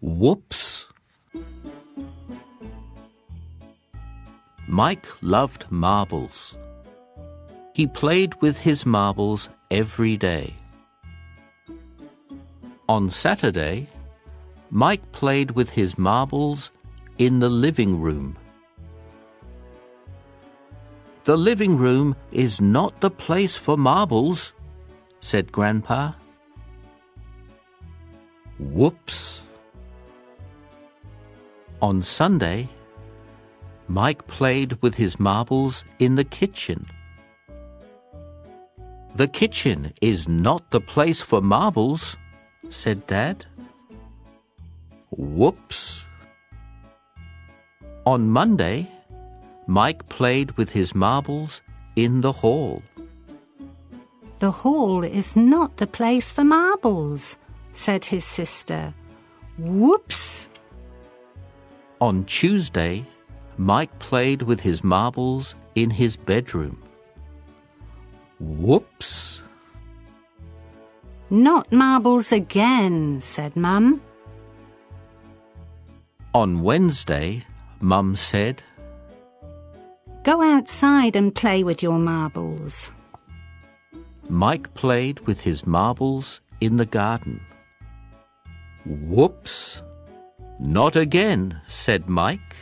Whoops! Mike loved marbles. He played with his marbles every day. On Saturday, Mike played with his marbles in the living room. The living room is not the place for marbles, said Grandpa. Whoops. On Sunday, Mike played with his marbles in the kitchen. The kitchen is not the place for marbles, said Dad. Whoops. On Monday, Mike played with his marbles in the hall. The hall is not the place for marbles, said his sister. Whoops! On Tuesday, Mike played with his marbles in his bedroom. Whoops! Not marbles again, said Mum. On Wednesday, Mum said, Go outside and play with your marbles. Mike played with his marbles in the garden. Whoops! Not again, said Mike.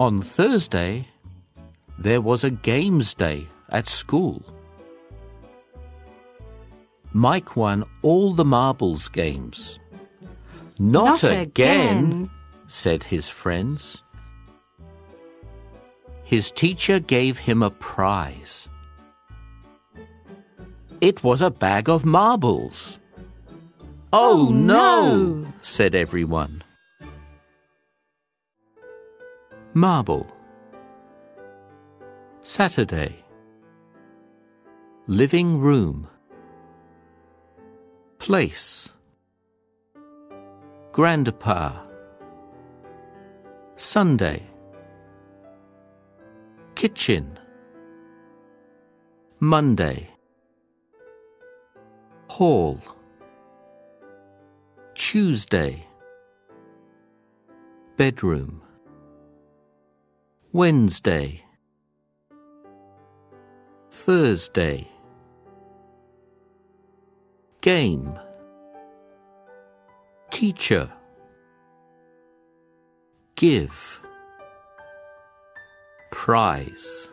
On Thursday, there was a games day at school. Mike won all the marbles games. Not, Not again, again. said his friends. His teacher gave him a prize. It was a bag of marbles. Oh, Oh, no, no. said everyone. Marble. Saturday. Living room. Place. Grandpa. Sunday. Kitchen. Monday. Hall. Tuesday. Bedroom. Wednesday. Thursday. Game. Teacher. Give. Prize.